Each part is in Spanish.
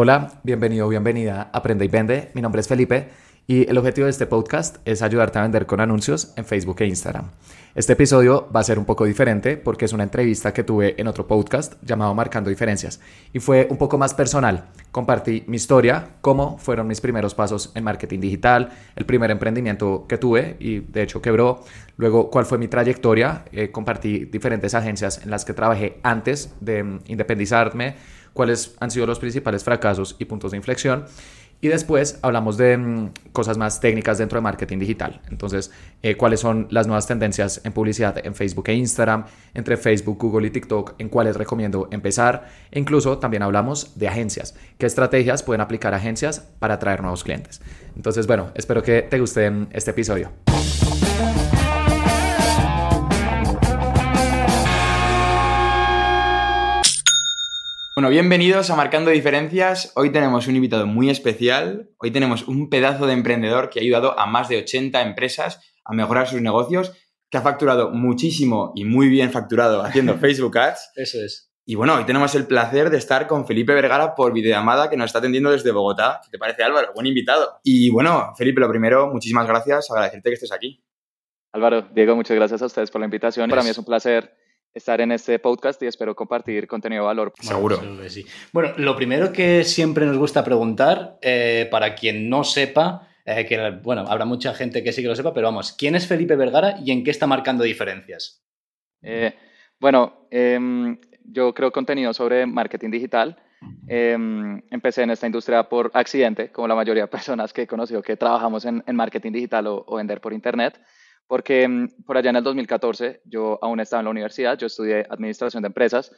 Hola, bienvenido bienvenida a Aprende y Vende. Mi nombre es Felipe y el objetivo de este podcast es ayudarte a vender con anuncios en Facebook e Instagram. Este episodio va a ser un poco diferente porque es una entrevista que tuve en otro podcast llamado Marcando Diferencias y fue un poco más personal. Compartí mi historia, cómo fueron mis primeros pasos en marketing digital, el primer emprendimiento que tuve y de hecho quebró, luego cuál fue mi trayectoria, eh, compartí diferentes agencias en las que trabajé antes de mm, independizarme, cuáles han sido los principales fracasos y puntos de inflexión. Y después hablamos de mm, cosas más técnicas dentro de marketing digital. Entonces, eh, cuáles son las nuevas tendencias en publicidad en Facebook e Instagram, entre Facebook, Google y TikTok, en cuáles recomiendo empezar. E incluso también hablamos de agencias. ¿Qué estrategias pueden aplicar agencias para atraer nuevos clientes? Entonces, bueno, espero que te guste mm, este episodio. Bueno, bienvenidos a Marcando Diferencias. Hoy tenemos un invitado muy especial. Hoy tenemos un pedazo de emprendedor que ha ayudado a más de 80 empresas a mejorar sus negocios, que ha facturado muchísimo y muy bien facturado haciendo Facebook Ads. Eso es. Y bueno, hoy tenemos el placer de estar con Felipe Vergara por videollamada que nos está atendiendo desde Bogotá. ¿Qué te parece, Álvaro? Buen invitado. Y bueno, Felipe, lo primero, muchísimas gracias. Agradecerte que estés aquí. Álvaro, Diego, muchas gracias a ustedes por la invitación. Para mí es un placer estar en este podcast y espero compartir contenido de valor. Seguro. sí. Bueno, lo primero que siempre nos gusta preguntar, eh, para quien no sepa, eh, que bueno, habrá mucha gente que sí que lo sepa, pero vamos, ¿quién es Felipe Vergara y en qué está marcando diferencias? Eh, bueno, em, yo creo contenido sobre marketing digital. Em, empecé en esta industria por accidente, como la mayoría de personas que he conocido que trabajamos en, marketing digital o, o vender por internet porque mm, por allá en el 2014 yo aún estaba en la universidad, yo estudié administración de empresas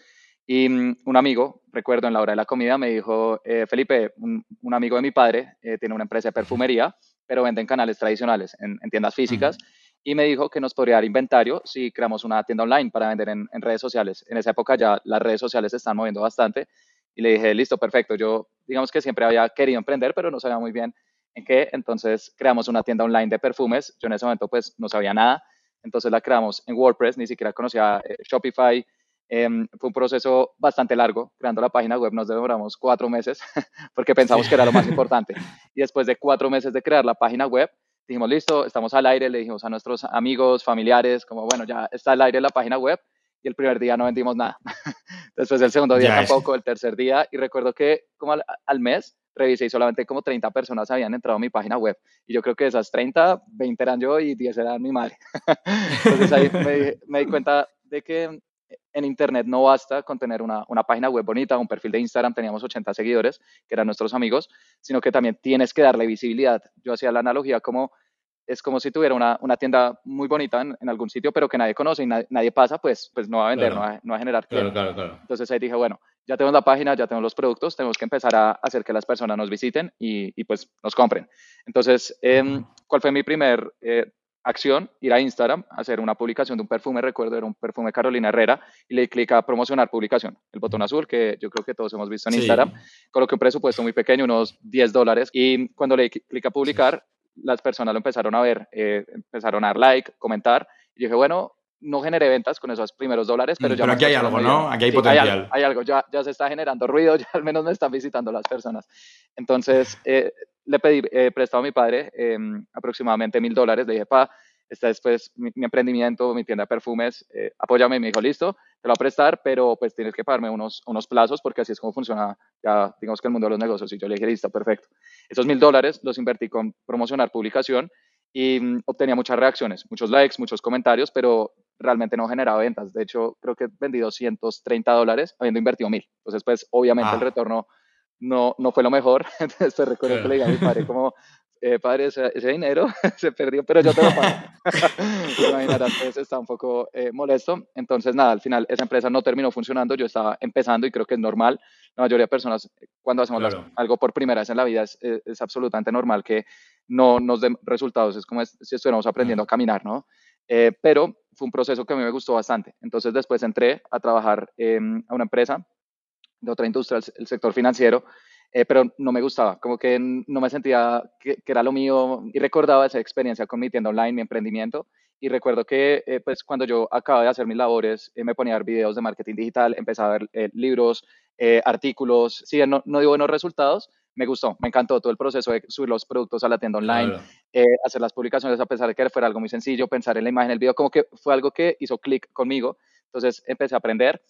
y mm, un amigo, recuerdo en la hora de la comida, me dijo, eh, Felipe, un, amigo de mi padre eh, tiene una empresa de perfumería, pero vende en canales tradicionales, en, tiendas físicas, y me dijo que nos podría dar inventario si creamos una tienda online para vender en, en redes sociales. En esa época ya las redes sociales se están moviendo bastante y le dije, listo, perfecto, yo digamos que siempre había querido emprender, pero no sabía muy bien en que entonces creamos una tienda online de perfumes. Yo en ese momento pues no sabía nada, entonces la creamos en WordPress, ni siquiera conocía eh, Shopify. Em, fue un proceso bastante largo, creando la página web nos demoramos cuatro meses porque pensamos que era lo más importante. Y después de cuatro meses de crear la página web, dijimos, listo, estamos al aire, le dijimos a nuestros amigos, familiares, como, bueno, ya está al aire la página web, y el primer día no vendimos nada. Después el segundo día tampoco, el tercer día, y recuerdo que como al mes revisé y solamente como 30 personas habían entrado a mi página web. Y yo creo que de esas 30, 20 eran yo y 10 eran mi madre. Entonces ahí me, di cuenta de que en Internet no basta con tener una, una, página web bonita, un perfil de Instagram, teníamos 80 seguidores, que eran nuestros amigos, sino que también tienes que darle visibilidad. Yo hacía la analogía como es como si tuviera una, una tienda muy bonita en, algún sitio, pero que nadie conoce y nadie, pasa, pues, pues no va a vender, no, va, no, va, a generar claro, claro, claro, Entonces ahí dije, bueno, ya tenemos la página, ya tenemos los productos, tenemos que empezar a hacer que las personas nos visiten y, y pues nos compren. Entonces, eh, ¿cuál fue mi primer eh, acción? Ir a Instagram, hacer una publicación de un perfume, recuerdo, era un perfume Carolina Herrera, y le clic a promocionar publicación, el botón azul que yo creo que todos hemos visto en Instagram. Coloqué un presupuesto muy pequeño, unos 10 dólares, y cuando le clic a publicar, las personas lo empezaron a ver, eh, empezaron a dar like, comentar, y dije, bueno, no generé ventas con esos primeros dólares, pero mm, ya... Pero aquí hay algo, ¿no? Aquí hay potencial. Hay, algo, ya, ya se está generando ruido, ya al menos me están visitando las personas. Entonces, eh, le pedí eh, prestado a mi padre em, aproximadamente mil dólares, le dije, pa, este es pues mi, emprendimiento, mi tienda de perfumes, eh, apóyame, y me dijo, listo, te lo voy a prestar, pero pues tienes que pagarme unos, unos plazos porque así es como funciona, ya digamos que el mundo de los negocios. Y yo le dije, listo, perfecto. Esos mil dólares los invertí con promocionar publicación y mm, obtenía muchas reacciones, muchos likes, muchos comentarios, pero realmente no generaba ventas. De hecho, creo que vendí 230 dólares habiendo invertido mil. Entonces, pues obviamente el ah. retorno no, no fue lo mejor. Entonces, recuerdo que le dije a mi padre como, eh, padre, ese, dinero se perdió, pero yo te lo pago. Imaginarás, pues está un poco eh, molesto. Entonces, nada, al final esa empresa no terminó funcionando, yo estaba empezando y creo que es normal. La mayoría de personas, cuando hacemos algo por primera vez en la vida, es, es, absolutamente normal que no nos den resultados. Es como si estuviéramos aprendiendo a caminar, ¿no? Eh, pero fue un proceso que a mí me gustó bastante. Entonces, después entré a trabajar a una empresa de otra industria, el sector financiero, eh, pero no me gustaba, como que no me sentía que, era lo mío y recordaba esa experiencia con mi tienda online, mi emprendimiento. Y recuerdo que eh, pues cuando yo acababa de hacer mis labores, me ponía a ver videos de marketing digital, empezaba a ver libros, artículos, sí, no, no dio buenos resultados, me gustó, me encantó todo el proceso de subir los productos a la tienda online, hacer las publicaciones a pesar de que fuera algo muy sencillo, pensar en la imagen, el video, como que fue algo que hizo clic conmigo. Entonces empecé a aprender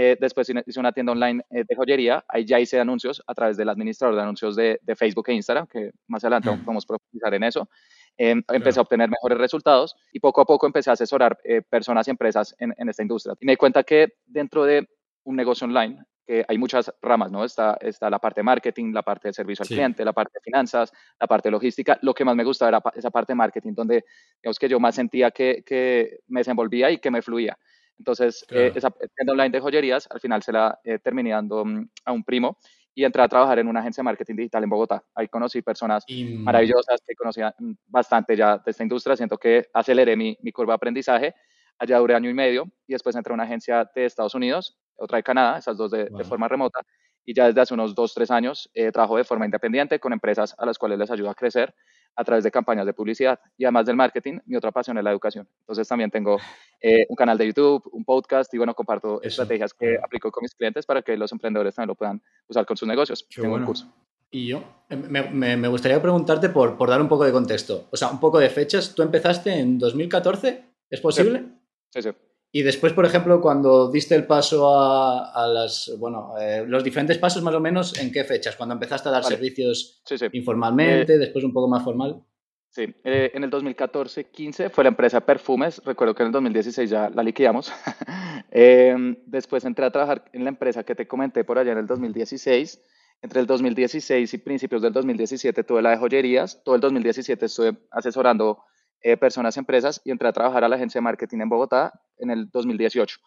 eh, después hice una tienda online eh, de joyería, ahí ya hice anuncios a través del administrador de anuncios de, Facebook e Instagram, que más adelante vamos podemos profundizar en eso. Em, empecé a obtener mejores resultados y poco a poco empecé a asesorar eh, personas y empresas en, esta industria. Y me di cuenta que dentro de un negocio online, que hay muchas ramas, ¿no? Está, está la parte de marketing, la parte de servicio al cliente, la parte de finanzas, la parte de logística. Lo que más me gustaba era esa parte de marketing, donde digamos que yo más sentía que, que me desenvolvía y que me fluía. Entonces, eh, esa tienda online de joyerías, al final se la eh, terminé dando mm, a un primo y entré a trabajar en una agencia de marketing digital en Bogotá. Ahí conocí personas maravillosas que conocía mm, bastante ya de esta industria. Siento que aceleré mi, mi curva de aprendizaje. Allá duré año y medio y después entré a una agencia de Estados Unidos, otra de Canadá, esas dos de, de forma remota. Y ya desde hace unos dos, tres años eh, trabajo de forma independiente con empresas a las cuales les ayudo a crecer a través de campañas de publicidad. Y además del marketing, mi otra pasión es la educación. Entonces también tengo eh, un canal de YouTube, un podcast y bueno, comparto estrategias que aplico con mis clientes para que los emprendedores también lo puedan usar con sus negocios. tengo un curso. Y yo me, me, gustaría preguntarte por, por, dar un poco de contexto, o sea, un poco de fechas. ¿Tú empezaste en 2014? ¿Es posible? sí. sí. Y después, por ejemplo, cuando diste el paso a, las, bueno, eh, los diferentes pasos más o menos, ¿en qué fechas? Cuando empezaste a dar servicios informalmente, eh, después un poco más formal. Sí, eh, en el 2014-15 fue la empresa Perfumes, recuerdo que en el 2016 ya la liquidamos. Em, después entré a trabajar en la empresa que te comenté por allá en el 2016. Entre el 2016 y principios del 2017 tuve la de joyerías. Todo el 2017 estuve asesorando eh, personas, empresas y entré a trabajar a la agencia de marketing en Bogotá en el 2018.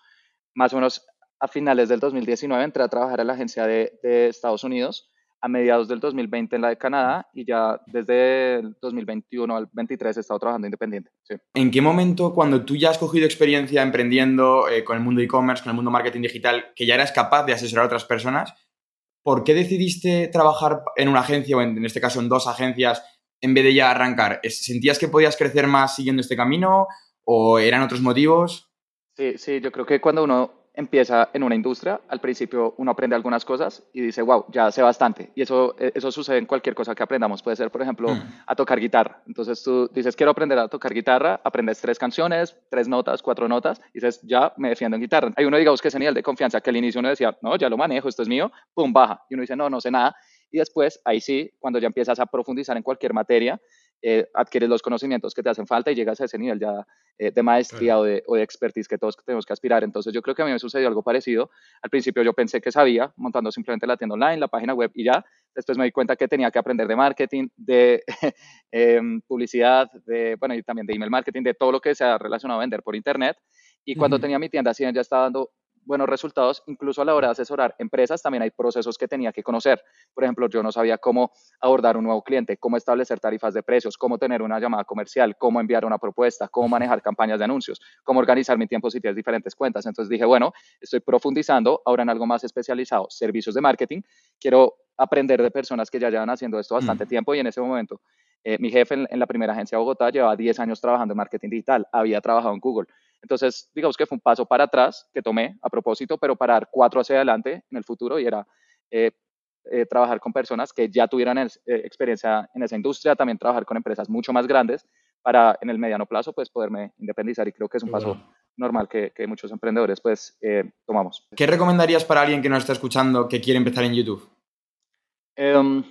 Más o menos a finales del 2019 entré a trabajar a la agencia de, Estados Unidos, a mediados del 2020 en la de Canadá y ya desde el 2021 al 23 he estado trabajando independiente. ¿En qué momento, cuando tú ya has cogido experiencia emprendiendo eh, con el mundo e-commerce, con el mundo marketing digital, que ya eras capaz de asesorar a otras personas, ¿por qué decidiste trabajar en una agencia o en este caso en dos agencias en vez de ya arrancar? ¿Sentías que podías crecer más siguiendo este camino o eran otros motivos? Sí, sí, yo creo que cuando uno empieza en una industria, al principio uno aprende algunas cosas y dice, wow, ya sé bastante. Y eso, e, eso sucede en cualquier cosa que aprendamos. Puede ser, por ejemplo, mm. a tocar guitarra. Entonces tú dices, quiero aprender a tocar guitarra, aprendes tres canciones, tres notas, cuatro notas, y dices, ya me defiendo en guitarra. Hay uno, digamos, que es nivel de confianza, que al inicio uno decía, no, ya lo manejo, esto es mío, pum, baja. Y uno dice, no, no sé nada. Y después, ahí sí, cuando ya empiezas a profundizar en cualquier materia, eh, adquieres los conocimientos que te hacen falta y llegas a ese nivel ya eh, de maestría o, de, o, de, expertise que todos tenemos que aspirar. Entonces yo creo que a mí me sucedió algo parecido. Al principio yo pensé que sabía, montando simplemente la tienda online, la página web y ya. Después me di cuenta que tenía que aprender de marketing, de em, publicidad, de, bueno, y también de email marketing, de todo lo que se ha relacionado a vender por internet. Y cuando tenía mi tienda, así ya estaba dando buenos resultados, incluso a la hora de asesorar empresas, también hay procesos que tenía que conocer. Por ejemplo, yo no sabía cómo abordar un nuevo cliente, cómo establecer tarifas de precios, cómo tener una llamada comercial, cómo enviar una propuesta, cómo manejar campañas de anuncios, cómo organizar mi tiempo si tienes diferentes cuentas. Entonces dije, bueno, estoy profundizando ahora en algo más especializado, servicios de marketing. Quiero aprender de personas que ya llevan haciendo esto bastante mm. tiempo y en ese momento eh, mi jefe en, en, la primera agencia de Bogotá llevaba 10 años trabajando en marketing digital, había trabajado en Google. Entonces, digamos que fue un paso para atrás que tomé a propósito, pero para dar cuatro hacia adelante en el futuro y era eh, eh, trabajar con personas que ya tuvieran eh, experiencia en esa industria, también trabajar con empresas mucho más grandes para en el mediano plazo pues poderme independizar y creo que es un paso normal que, que, muchos emprendedores pues tomamos. ¿Qué recomendarías para alguien que nos está escuchando que quiere empezar en YouTube? Em,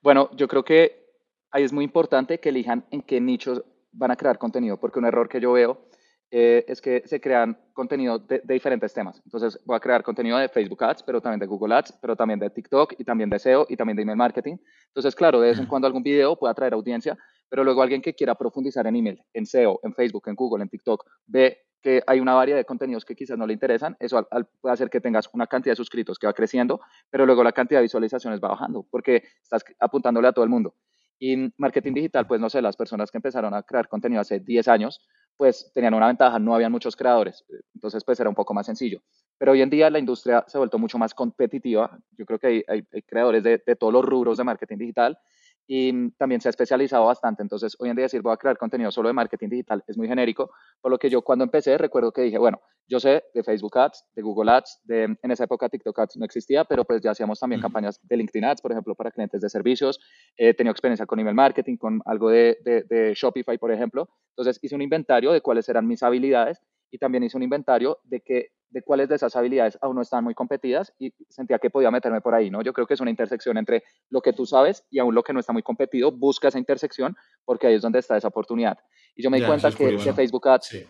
bueno, yo creo que ahí es muy importante que elijan en qué nichos van a crear contenido, porque un error que yo veo eh, es que se crean contenido de, diferentes temas. Entonces voy a crear contenido de Facebook Ads, pero también de Google Ads, pero también de TikTok y también de SEO y también de email marketing. Entonces, claro, de vez en cuando algún video puede atraer audiencia, pero luego alguien que quiera profundizar en email, en SEO, en Facebook, en Google, en TikTok, ve que hay una variedad de contenidos que quizás no le interesan, eso puede hacer que tengas una cantidad de suscritos que va creciendo, pero luego la cantidad de visualizaciones va bajando, porque estás apuntándole a todo el mundo. Y marketing digital, pues no sé, las personas que empezaron a crear contenido hace 10 años, pues tenían una ventaja, no habían muchos creadores, entonces pues era un poco más sencillo. Pero hoy en día la industria se ha vuelto mucho más competitiva, yo creo que hay, hay, creadores de, de, todos los rubros de marketing digital y también se ha especializado bastante. Entonces, hoy en día decir voy a crear contenido solo de marketing digital es muy genérico, por lo que yo cuando empecé recuerdo que dije, bueno, yo sé de Facebook Ads, de Google Ads, de, en esa época TikTok Ads no existía, pero pues ya hacíamos también campañas de LinkedIn Ads, por ejemplo, para clientes de servicios. He tenido experiencia con email marketing, con algo de, de, de Shopify, por ejemplo. Entonces, hice un inventario de cuáles eran mis habilidades y también hice un inventario de, que, de cuáles de esas habilidades aún no estaban muy competidas y sentía que podía meterme por ahí, ¿no? Yo creo que es una intersección entre lo que tú sabes y aún lo que no está muy competido, busca esa intersección porque ahí es donde está esa oportunidad. Y yo me di cuenta que, Facebook Ads,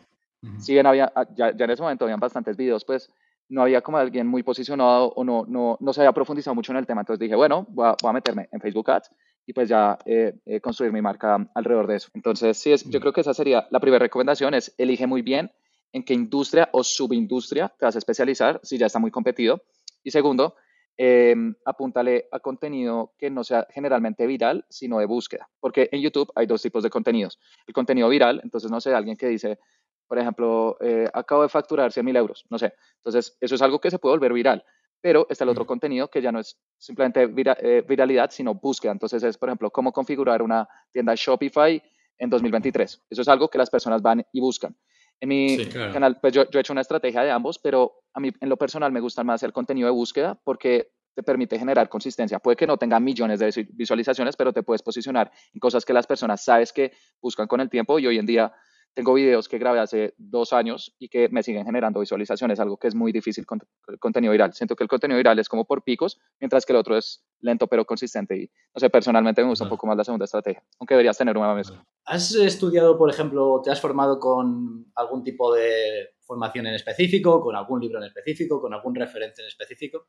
si bien había, ah, ya, en ese momento habían bastantes videos, pues no había como alguien muy posicionado o no, no, no se había profundizado mucho en el tema. Entonces dije, bueno, voy a, voy a meterme en Facebook Ads y pues ya eh, eh, construir mi marca alrededor de eso. Entonces, sí, es, yo creo que esa sería la primera recomendación, es elige muy bien en qué industria o subindustria te vas a especializar si ya está muy competido. Y segundo, eh, apúntale a contenido que no sea generalmente viral, sino de búsqueda. Porque en YouTube hay dos tipos de contenidos. El contenido viral, entonces no sé, alguien que dice, por ejemplo, eh, acabo de facturar 100 mil euros, no sé. Entonces, eso es algo que se puede volver viral. Pero está el otro contenido que ya no es simplemente eh, viralidad, sino búsqueda. Entonces es, por ejemplo, cómo configurar una tienda Shopify en 2023. Eso es algo que las personas van y buscan. En mi canal, pues yo, he hecho una estrategia de ambos, pero a mí en lo personal me gusta más el contenido de búsqueda porque te permite generar consistencia. Puede que no tenga millones de visualizaciones, pero te puedes posicionar en cosas que las personas sabes que buscan con el tiempo y hoy en día tengo videos que grabé hace dos años y que me siguen generando visualizaciones, algo que es muy difícil con el contenido viral. Siento que el contenido viral es como por picos, mientras que el otro es lento pero consistente. Y no sé, personalmente me gusta un poco más la segunda estrategia, aunque deberías tener una mezcla. ¿Has estudiado, por ejemplo, te has formado con algún tipo de formación en específico, con algún libro en específico, con algún referente en específico?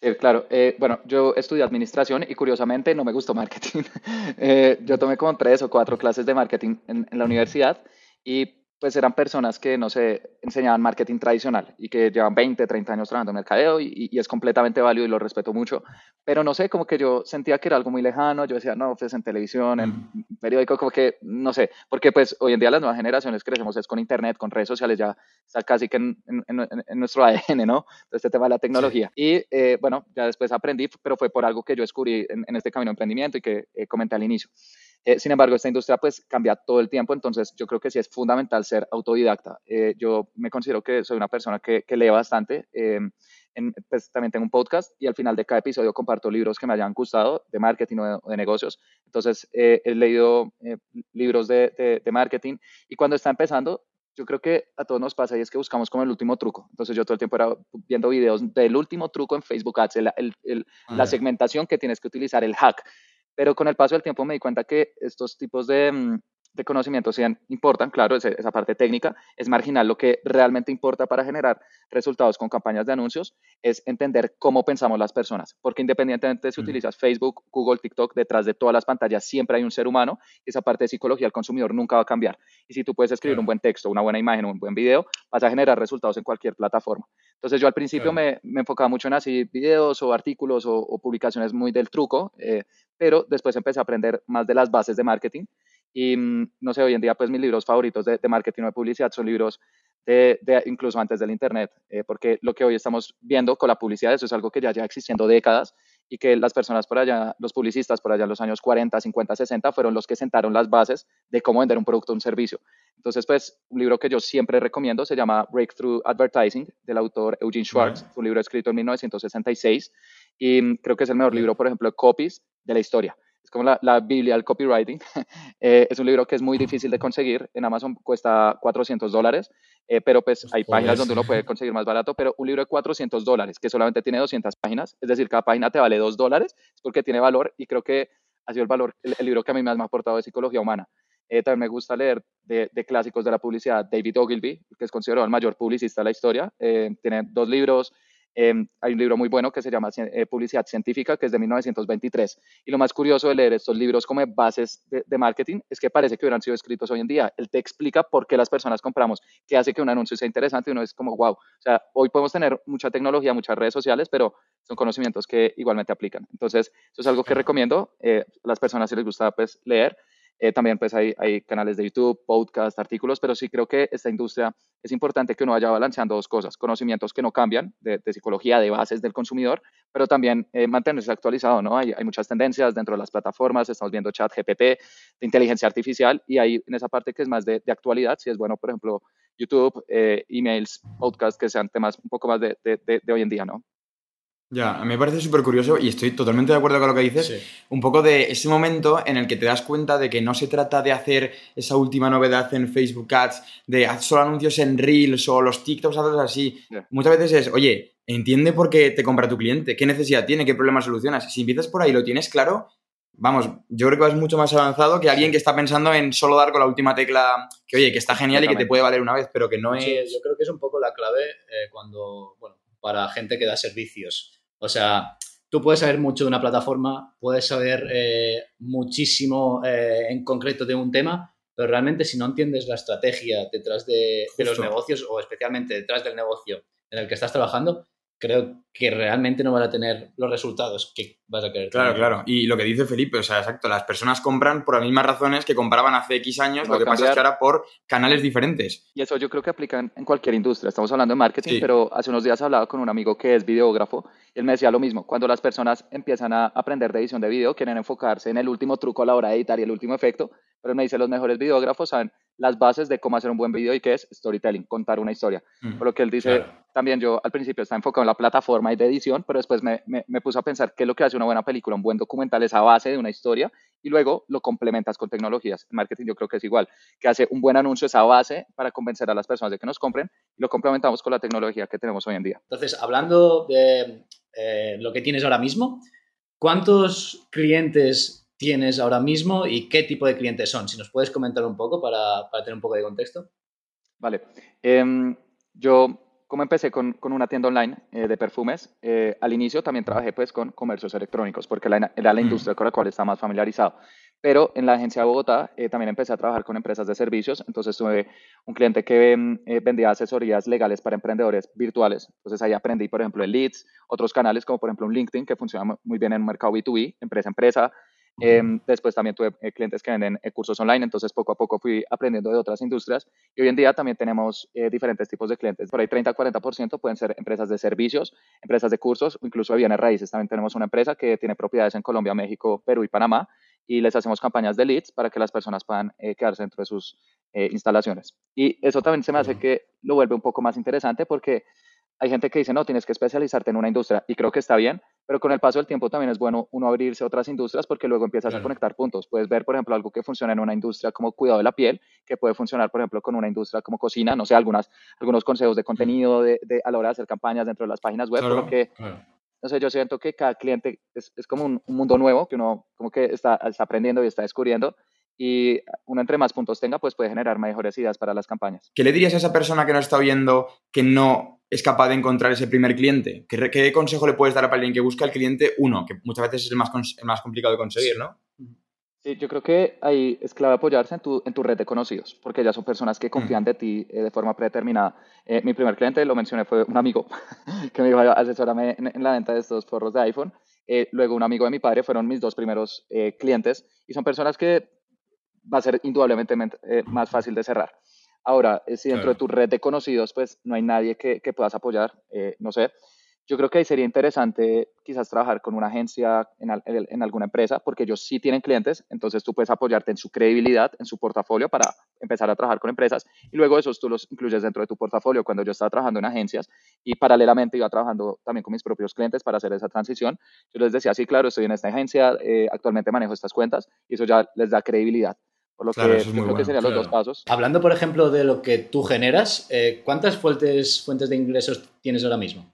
Sí, claro. Eh, bueno, yo estudié administración y curiosamente no me gustó marketing. Eh, yo tomé como tres o cuatro clases de marketing en, en la universidad y pues eran personas que, no sé, enseñaban marketing tradicional y que llevan 20, 30 años trabajando en mercadeo y, y, es completamente válido y lo respeto mucho, pero no sé, como que yo sentía que era algo muy lejano, yo decía, no, pues en televisión, en periódico, como que, no sé, porque pues hoy en día las nuevas generaciones crecemos es con internet, con redes sociales, ya está casi que en, en, nuestro ADN, ¿no? Este tema de la tecnología. Y eh, bueno, ya después aprendí, pero fue por algo que yo descubrí en, este camino de emprendimiento y que eh, comenté al inicio. Eh, sin embargo, esta industria pues cambia todo el tiempo, entonces yo creo que sí es fundamental ser autodidacta. Eh, yo me considero que soy una persona que, lee bastante. Eh, pues, también tengo un podcast y al final de cada episodio comparto libros que me hayan gustado de marketing o de, negocios. Entonces, he leído libros de, de, marketing y cuando está empezando, yo creo que a todos nos pasa y es que buscamos como el último truco. Entonces, yo todo el tiempo era viendo videos del último truco en Facebook Ads, la segmentación que tienes que utilizar, el hack. Pero con el paso del tiempo me di cuenta que estos tipos de, mm, de conocimientos sí importan, claro, esa parte técnica es marginal. Lo que realmente importa para generar resultados con campañas de anuncios es entender cómo pensamos las personas, porque independientemente de si utilizas Facebook, Google, TikTok, detrás de todas las pantallas siempre hay un ser humano y esa parte de psicología del consumidor nunca va a cambiar. Y si tú puedes escribir un buen texto, una buena imagen, un buen video, vas a generar resultados en cualquier plataforma. Entonces yo al principio me, me, enfocaba mucho en así videos o artículos o, publicaciones muy del truco, eh, pero después empecé a aprender más de las bases de marketing y mm, no sé, hoy en día pues mis libros favoritos de, marketing o de publicidad son libros de, incluso antes del Internet, eh, porque lo que hoy estamos viendo con la publicidad, eso es algo que ya lleva existiendo décadas y que las personas por allá, los publicistas por allá en los años 40, 50, 60 fueron los que sentaron las bases de cómo vender un producto o un servicio. Entonces, pues, un libro que yo siempre recomiendo se llama Breakthrough Advertising, del autor Eugene Schwartz, un libro escrito en 1966 y mm, creo que es el mejor libro, por ejemplo, de copies de la historia es como la, Biblia del copywriting. Eh, es un libro que es muy difícil de conseguir. En Amazon cuesta 400 dólares, eh, pero pues hay páginas donde uno puede conseguir más barato. Pero un libro de 400 dólares, que solamente tiene 200 páginas, es decir, cada página te vale 2 dólares, es porque tiene valor y creo que ha sido el valor, el, libro que a mí más me ha aportado de psicología humana. Eh, también me gusta leer de, de, clásicos de la publicidad David Ogilvy, que es considerado el mayor publicista de la historia. tiene dos libros, Em, hay un libro muy bueno que se llama eh, Publicidad Científica, que es de 1923. Y lo más curioso de leer estos libros como bases de, marketing es que parece que hubieran sido escritos hoy en día. Él te explica por qué las personas compramos, qué hace que un anuncio sea interesante y uno es como, wow. O sea, hoy podemos tener mucha tecnología, muchas redes sociales, pero son conocimientos que igualmente aplican. Entonces, eso es algo que recomiendo. Eh, a las personas si les gusta pues, leer. Eh, también pues hay, canales de YouTube, podcast, artículos, pero sí creo que esta industria es importante que uno vaya balanceando dos cosas, conocimientos que no cambian de, psicología, de bases del consumidor, pero también eh, mantenerse actualizado, ¿no? Hay, muchas tendencias dentro de las plataformas, estamos viendo chat GPT, de inteligencia artificial, y hay en esa parte que es más de, actualidad, si es bueno, por ejemplo, YouTube, eh, emails, podcasts, que sean temas un poco más de, de hoy en día, ¿no? Ya, a mí me parece súper curioso y estoy totalmente de acuerdo con lo que dices. Un poco de ese momento en el que te das cuenta de que no se trata de hacer esa última novedad en Facebook Ads, de hacer solo anuncios en Reels o los TikToks, haces así. Muchas veces es, oye, entiende por qué te compra tu cliente, qué necesidad tiene, qué problema solucionas. Si empiezas por ahí lo tienes claro, vamos, yo creo que vas mucho más avanzado que alguien que está pensando en solo dar con la última tecla, que oye, que está genial y que te puede valer una vez, pero que no es... Yo creo que es un poco la clave eh, cuando, bueno, para gente que da servicios. O sea, tú puedes saber mucho de una plataforma, puedes saber eh, muchísimo eh, en concreto de un tema, pero realmente si no entiendes la estrategia detrás de, de, los negocios o especialmente detrás del negocio en el que estás trabajando, creo que realmente no van a tener los resultados que vas a querer. Claro, claro. Y lo que dice Felipe, o sea, exacto, las personas compran por las mismas razones que compraban hace X años, lo que pasa es que ahora por canales diferentes. Y eso yo creo que aplica en cualquier industria. Estamos hablando de marketing, pero hace unos días hablaba con un amigo que es videógrafo él me decía lo mismo. Cuando las personas empiezan a aprender de edición de video, quieren enfocarse en el último truco a la hora de editar y el último efecto, pero me dice los mejores videógrafos saben las bases de cómo hacer un buen video y qué es storytelling, contar una historia. Mm, por lo que él dice, también yo al principio estaba enfocado en la plataforma y de edición, pero después me, me, me puse a pensar qué es lo que hace una buena película, un buen documental es a base de una historia y luego lo complementas con tecnologías. En marketing yo creo que es igual, que hace un buen anuncio esa base para convencer a las personas de que nos compren y lo complementamos con la tecnología que tenemos hoy en día. Entonces, hablando de eh, lo que tienes ahora mismo, ¿cuántos clientes tienes ahora mismo y qué tipo de clientes son. Si nos puedes comentar un poco para, para tener un poco de contexto. Vale. Em, yo, como empecé con, con una tienda online eh, de perfumes, eh, al inicio también trabajé pues con comercios electrónicos porque era la mm. industria con la cual estaba más familiarizado. Pero en la agencia de Bogotá eh, también empecé a trabajar con empresas de servicios. Entonces tuve un cliente que em, vendía asesorías legales para emprendedores virtuales. Entonces ahí aprendí, por ejemplo, en Leads, otros canales como por ejemplo un LinkedIn que funciona muy bien en un mercado B2B, empresa a empresa. Em, después también tuve eh, clientes que venden eh, cursos online, entonces poco a poco fui aprendiendo de otras industrias y hoy en día también tenemos eh, diferentes tipos de clientes. Por ahí 30-40% pueden ser empresas de servicios, empresas de cursos incluso de bienes raíces. También tenemos una empresa que tiene propiedades en Colombia, México, Perú y Panamá y les hacemos campañas de leads para que las personas puedan quedarse dentro de sus instalaciones. Y eso también se me hace que lo vuelve un poco más interesante porque hay gente que dice, no, tienes que especializarte en una industria y creo que está bien, pero con el paso del tiempo también es bueno uno abrirse a otras industrias porque luego empiezas a conectar puntos. Puedes ver, por ejemplo, algo que funciona en una industria como cuidado de la piel, que puede funcionar, por ejemplo, con una industria como cocina, no sé, algunas, algunos consejos de contenido de, a la hora de hacer campañas dentro de las páginas web, porque, no sé, yo siento que cada cliente es, es como un, un, mundo nuevo que uno como que está, está aprendiendo y está descubriendo y uno entre más puntos tenga, pues puede generar mejores ideas para las campañas. ¿Qué le dirías a esa persona que no está oyendo que no es capaz de encontrar ese primer cliente? ¿Qué, qué consejo le puedes dar a alguien que busca el cliente uno, que muchas veces es el más, más complicado de conseguir, ¿no? Sí, yo creo que ahí es clave apoyarse en tu, en tu red de conocidos, porque ya son personas que confían de ti eh, de forma predeterminada. Eh, mi primer cliente, lo mencioné, fue un amigo que me dijo, asesórame en, en la venta de estos forros de iPhone. Eh, luego un amigo de mi padre fueron mis dos primeros clientes y son personas que va a ser indudablemente eh, más fácil de cerrar. Ahora, eh, si dentro de tu red de conocidos, pues no hay nadie que, que puedas apoyar, eh, no sé, yo creo que ahí sería interesante quizás trabajar con una agencia en, en, alguna empresa, porque ellos sí tienen clientes, entonces tú puedes apoyarte en su credibilidad, en su portafolio para empezar a trabajar con empresas y luego esos tú los incluyes dentro de tu portafolio. Cuando yo estaba trabajando en agencias y paralelamente iba trabajando también con mis propios clientes para hacer esa transición, yo les decía, sí, claro, estoy en esta agencia, actualmente manejo estas cuentas y eso ya les da credibilidad. Por lo que creo que serían los dos pasos. Hablando, por ejemplo, de lo que tú generas, eh, ¿cuántas fuentes, fuentes de ingresos tienes ahora mismo?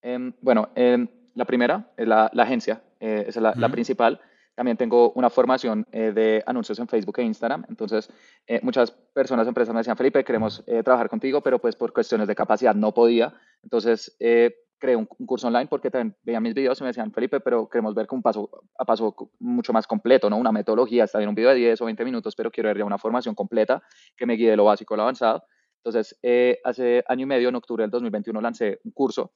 Em, bueno, em, la primera es la, agencia, eh, es la, principal. También tengo una formación eh, de anuncios en Facebook e Instagram. Entonces, muchas personas, empresas me decían, Felipe, queremos trabajar contigo, pero pues por cuestiones de capacidad no podía. Entonces, creé un, curso online porque también veían mis videos y me decían, Felipe, pero queremos ver con un paso a paso mucho más completo, ¿no? Una metodología, está bien un video de 10 o 20 minutos, pero quiero ver ya una formación completa que me guíe de lo básico a lo avanzado. Entonces, eh, hace año y medio, en octubre del 2021, lancé un curso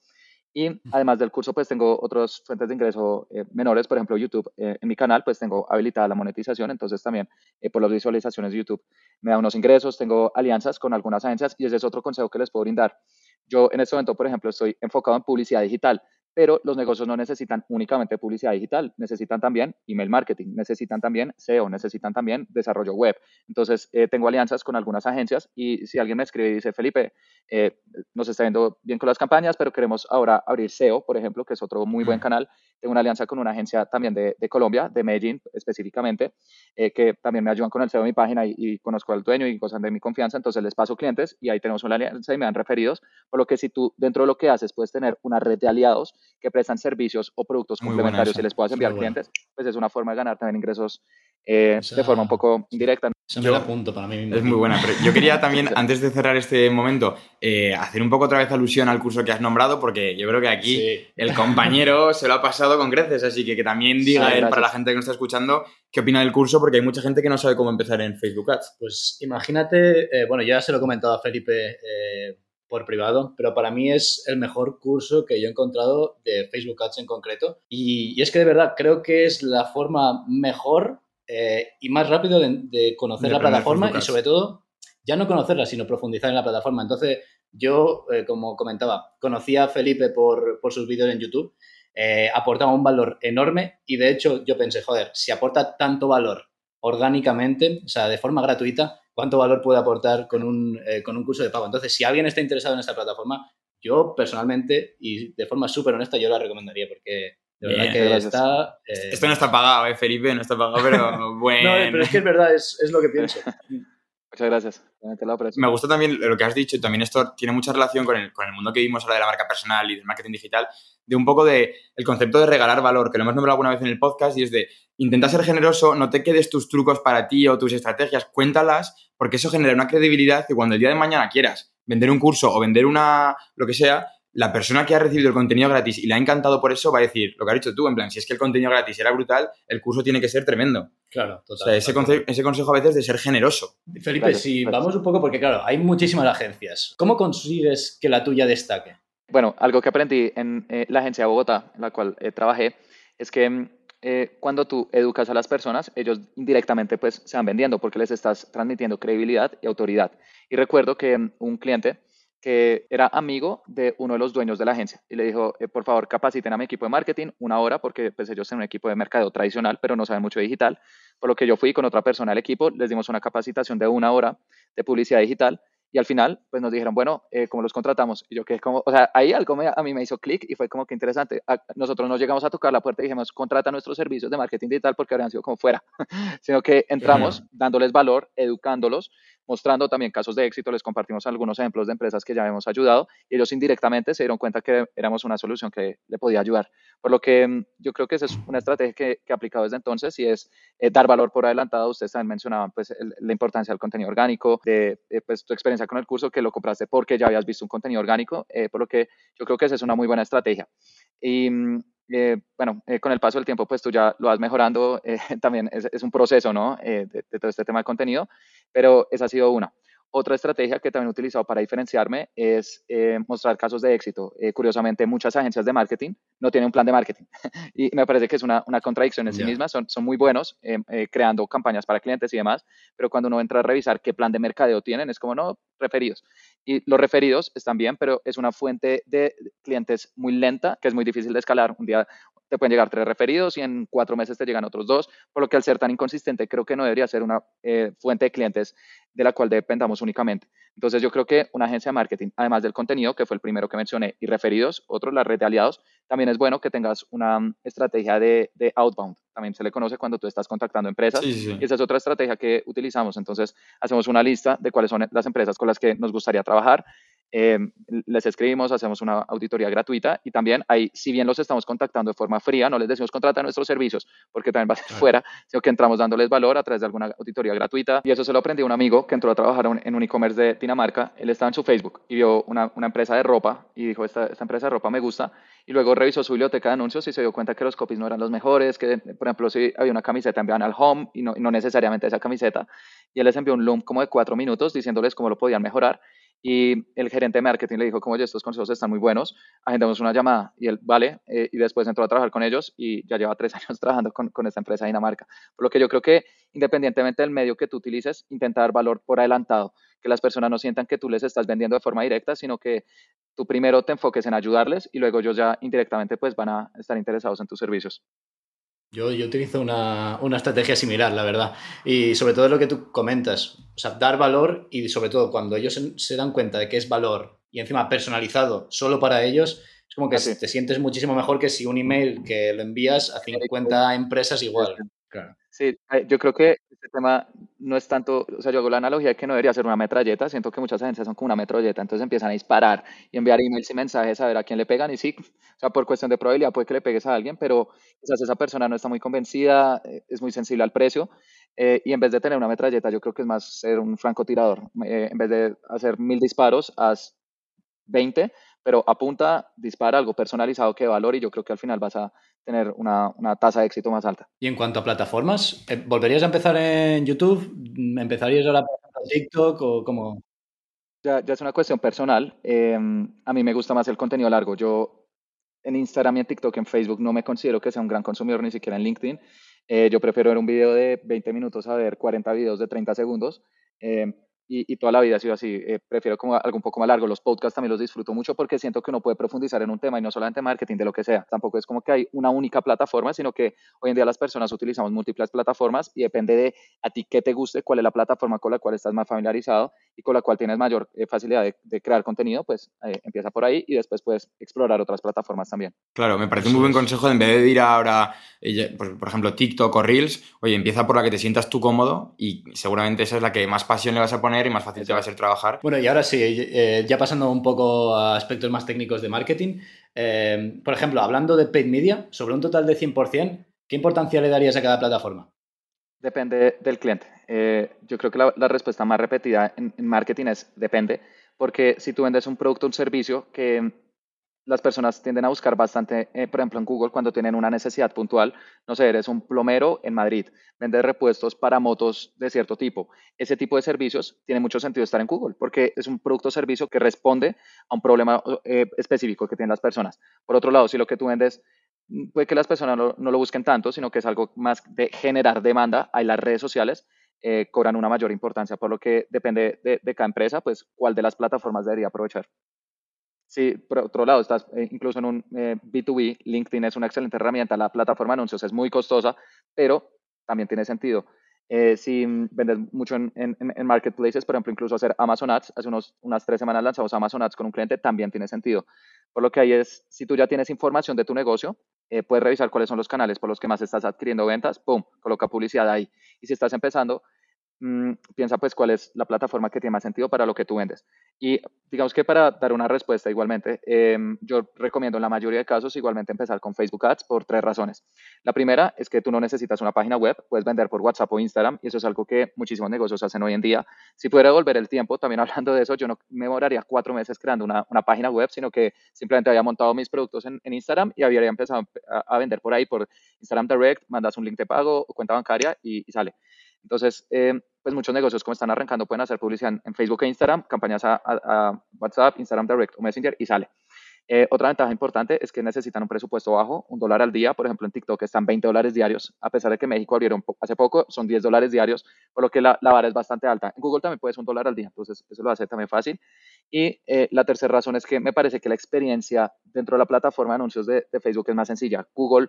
Y además del curso, pues tengo otras fuentes de ingreso eh, menores, por ejemplo, YouTube. Eh, en mi canal, pues tengo habilitada la monetización, entonces también eh, por las visualizaciones de YouTube me da unos ingresos, tengo alianzas con algunas agencias y ese es otro consejo que les puedo brindar. Yo en este momento, por ejemplo, estoy enfocado en publicidad digital pero los negocios no necesitan únicamente publicidad digital, necesitan también email marketing, necesitan también SEO, necesitan también desarrollo web. Entonces, eh, tengo alianzas con algunas agencias y si alguien me escribe y dice, Felipe, eh, nos está yendo bien con las campañas, pero queremos ahora abrir SEO, por ejemplo, que es otro muy buen canal, tengo una alianza con una agencia también de, Colombia, de Medellín específicamente, eh, que también me ayudan con el SEO de mi página y, conozco al dueño y cosas de mi confianza, entonces les paso clientes y ahí tenemos una alianza y me dan referidos, por lo que si tú dentro de lo que haces puedes tener una red de aliados que prestan servicios o productos complementarios y les puedas enviar clientes, pues es una forma de ganar también ingresos eh, de forma un poco indirecta. Yo, apunto para mí Es muy buena. Pero yo quería también, antes de cerrar este momento, eh, hacer un poco otra vez alusión al curso que has nombrado, porque yo creo que aquí el compañero se lo ha pasado con creces, así que que también diga él, para la gente que nos está escuchando, qué opina del curso, porque hay mucha gente que no sabe cómo empezar en Facebook Ads. Pues imagínate, eh, bueno, ya se lo he comentado a Felipe por privado, pero para mí es el mejor curso que yo he encontrado de Facebook Ads en concreto. Y, es que de verdad creo que es la forma mejor eh, y más rápido de, conocer la plataforma y sobre todo ya no conocerla, sino profundizar en la plataforma. Entonces, yo, eh, como comentaba, conocía a Felipe por, sus vídeos en YouTube, eh, aportaba un valor enorme y de hecho yo pensé, joder, si aporta tanto valor orgánicamente, o sea, de forma gratuita, cuánto valor puede aportar con un, eh, con un curso de pago. Entonces, si alguien está interesado en esta plataforma, yo personalmente y de forma súper honesta, yo la recomendaría porque de verdad que está... Eh, Esto no está pagado, ¿eh, Felipe? No está pagado, pero bueno. no, pero es que es verdad, es, es lo que pienso. Muchas gracias. Me gusta también lo que has dicho, también esto tiene mucha relación con el, con el mundo que vimos ahora de la marca personal y del marketing digital, de un poco de el concepto de regalar valor, que lo hemos nombrado alguna vez en el podcast, y es de intenta ser generoso, no te quedes tus trucos para ti o tus estrategias, cuéntalas, porque eso genera una credibilidad que cuando el día de mañana quieras vender un curso o vender una, lo que sea, la persona que ha recibido el contenido gratis y le ha encantado por eso va a decir lo que has dicho tú, en plan, si es que el contenido gratis era brutal, el curso tiene que ser tremendo. Claro, total. O sea, ese, ese consejo a veces de ser generoso. Felipe, si vamos un poco, porque claro, hay muchísimas agencias. ¿Cómo consigues que la tuya destaque? Bueno, algo que aprendí en eh, la agencia de Bogotá, en la cual eh, trabajé, es que mm, eh, cuando tú educas a las personas, ellos indirectamente pues se van vendiendo porque les estás transmitiendo credibilidad y autoridad. Y recuerdo que mm, un cliente que era amigo de uno de los dueños de la agencia y le dijo, eh, por favor, capaciten a mi equipo de marketing una hora porque pues ellos tienen un equipo de mercado tradicional, pero no saben mucho de digital. Por lo que yo fui con otra persona del equipo, les dimos una capacitación de una hora de publicidad digital y al final, pues nos dijeron, bueno, eh, ¿cómo los contratamos? Y yo que como, o sea, ahí algo a mí me hizo clic y fue como que interesante. nosotros no llegamos a tocar la puerta y dijimos, contrata nuestros servicios de marketing digital porque habrían sido como fuera, sino que entramos dándoles valor, educándolos, mostrando también casos de éxito, les compartimos algunos ejemplos de empresas que ya hemos ayudado y ellos indirectamente se dieron cuenta que éramos una solución que le podía ayudar. Por lo que mm, yo creo que esa es una estrategia que, que he aplicado desde entonces y es eh, dar valor por adelantado. Ustedes también mencionaban pues, la importancia del contenido orgánico, de pues, tu experiencia con el curso, que lo compraste porque ya habías visto un contenido orgánico, eh, por lo que yo creo que esa es una muy buena estrategia. Y mm, eh, bueno, con el paso del tiempo, pues tú ya lo vas mejorando, también es, es, un proceso, ¿no? de, de, todo este tema de contenido, pero esa ha sido una. Otra estrategia que también he utilizado para diferenciarme es eh, mostrar casos de éxito. Eh, curiosamente, muchas agencias de marketing no tienen un plan de marketing y me parece que es una, una contradicción en sí misma. Son, son muy buenos eh, creando campañas para clientes y demás, pero cuando uno entra a revisar qué plan de mercadeo tienen, es como, no, referidos. Y los referidos están bien, pero es una fuente de clientes muy lenta, que es muy difícil de escalar. Un día te pueden llegar tres referidos y en cuatro meses te llegan otros dos, por lo que al ser tan inconsistente creo que no debería ser una eh, fuente de clientes de la cual dependamos únicamente. Entonces yo creo que una agencia de marketing, además del contenido, que fue el primero que mencioné, y referidos, otro, la red de aliados, también es bueno que tengas una mm, estrategia de, outbound. También se le conoce cuando tú estás contactando empresas. Y esa es otra estrategia que utilizamos. Entonces hacemos una lista de cuáles son las empresas con las que nos gustaría trabajar eh, les escribimos, hacemos una auditoría gratuita y también ahí, si bien los estamos contactando de forma fría, no les decimos contrata nuestros servicios porque también va a ser fuera, sino que entramos dándoles valor a través de alguna auditoría gratuita. Y eso se lo aprendí a un amigo que entró a trabajar en un e-commerce de Dinamarca. Él estaba en su Facebook y vio una, una empresa de ropa y dijo, esta, esta, empresa de ropa me gusta. Y luego revisó su biblioteca de anuncios y se dio cuenta que los copies no eran los mejores, que por ejemplo si había una camiseta enviaban al home y no, y no necesariamente esa camiseta. Y él les envió un loom como de cuatro minutos diciéndoles cómo lo podían mejorar y el gerente de marketing le dijo, como, oye, estos consejos están muy buenos, agendamos una llamada y él, vale, eh, y después entró a trabajar con ellos y ya lleva tres años trabajando con, con, esta empresa Dinamarca. Por lo que yo creo que independientemente del medio que tú utilices, intenta dar valor por adelantado, que las personas no sientan que tú les estás vendiendo de forma directa, sino que tú primero te enfoques en ayudarles y luego ellos ya indirectamente pues van a estar interesados en tus servicios. Yo, yo utilizo una, una, estrategia similar, la verdad. Y sobre todo lo que tú comentas, o sea, dar valor y sobre todo cuando ellos se, dan cuenta de que es valor y encima personalizado solo para ellos, es como que te sientes muchísimo mejor que si un email que lo envías a 50 empresas igual. Claro. Sí, eh, yo creo que este tema no es tanto, o sea, yo hago la analogía de que no debería ser una metralleta, siento que muchas agencias son como una metralleta, entonces empiezan a disparar y enviar emails y mensajes a ver a quién le pegan y sí, o sea, por cuestión de probabilidad puede que le pegues a alguien, pero quizás esa persona no está muy convencida, eh, es muy sensible al precio eh, y en vez de tener una metralleta, yo creo que es más ser un francotirador, en vez de hacer mil disparos, haz 20, pero apunta, dispara algo personalizado que valore y yo creo que al final vas a tener una, una, tasa de éxito más alta. Y en cuanto a plataformas, eh, ¿volverías a empezar en YouTube? ¿Empezarías ahora por TikTok o cómo? Ya, ya es una cuestión personal. Em, a mí me gusta más el contenido largo. Yo en Instagram y en TikTok, en Facebook, no me considero que sea un gran consumidor, ni siquiera en LinkedIn. Eh, yo prefiero ver un video de 20 minutos a ver 40 videos de 30 segundos. Eh, y, toda la vida ha sido así. Eh, prefiero como algo un poco más largo. Los podcasts también los disfruto mucho porque siento que uno puede profundizar en un tema y no solamente marketing, de lo que sea. Tampoco es como que hay una única plataforma, sino que hoy en día las personas utilizamos múltiples plataformas y depende de a ti qué te guste, cuál es la plataforma con la cual estás más familiarizado y con la cual tienes mayor eh, facilidad de, crear contenido, pues eh, empieza por ahí y después puedes explorar otras plataformas también. Claro, me parece un muy buen consejo en vez de ir ahora, por, por ejemplo, TikTok o Reels, oye, empieza por la que te sientas tú cómodo y seguramente esa es la que más pasión le vas a poner y más fácil te va a ser trabajar. Bueno, y ahora sí, eh, ya pasando un poco a aspectos más técnicos de marketing. Eh, por ejemplo, hablando de paid media, sobre un total de 100%, ¿qué importancia le darías a cada plataforma? Depende del cliente. Eh, yo creo que la, respuesta más repetida en, marketing es depende, porque si tú vendes un producto o un servicio que las personas tienden a buscar bastante, eh, por ejemplo, en Google cuando tienen una necesidad puntual. No sé, eres un plomero en Madrid, vendes repuestos para motos de cierto tipo. Ese tipo de servicios tiene mucho sentido estar en Google porque es un producto o servicio que responde a un problema eh, específico que tienen las personas. Por otro lado, si lo que tú vendes puede que las personas no, lo busquen tanto, sino que es algo más de generar demanda, hay las redes sociales eh, cobran una mayor importancia, por lo que depende de, de cada empresa, pues cuál de las plataformas debería aprovechar. Sí, por otro lado, estás eh, incluso en un B2B, eh, LinkedIn es una excelente herramienta, la plataforma de anuncios es muy costosa, pero también tiene sentido. Eh, si vendes mucho en, en, marketplaces, por ejemplo, incluso hacer Amazon Ads, hace unos, unas tres semanas lanzamos Amazon Ads con un cliente, también tiene sentido. Por lo que ahí es, si tú ya tienes información de tu negocio, puedes revisar cuáles son los canales por los que más estás adquiriendo ventas, ¡pum!, coloca publicidad ahí. Y si estás empezando, Mm, piensa pues cuál es la plataforma que tiene más sentido para lo que tú vendes. Y digamos que para dar una respuesta igualmente, em, yo recomiendo en la mayoría de casos igualmente empezar con Facebook Ads por tres razones. La primera es que tú no necesitas una página web, puedes vender por WhatsApp o Instagram y eso es algo que muchísimos negocios hacen hoy en día. Si pudiera devolver el tiempo, también hablando de eso, yo no me demoraría cuatro meses creando una, página web, sino que simplemente había montado mis productos en, Instagram y había empezado a, vender por ahí por Instagram Direct, mandas un link de pago o cuenta bancaria y sale. Entonces, eh, pues muchos negocios como están arrancando pueden hacer publicidad en Facebook e Instagram, campañas a, WhatsApp, Instagram Direct o Messenger y sale. Eh, otra ventaja importante es que necesitan un presupuesto bajo, un dólar al día. Por ejemplo, en TikTok están 20 dólares diarios, a pesar de que México abrieron hace poco, son 10 dólares diarios, por lo que la, vara es bastante alta. En Google también puedes un dólar al día, entonces eso lo hace también fácil. Y eh, la tercera razón es que me parece que la experiencia dentro de la plataforma de anuncios de, de Facebook es más sencilla. Google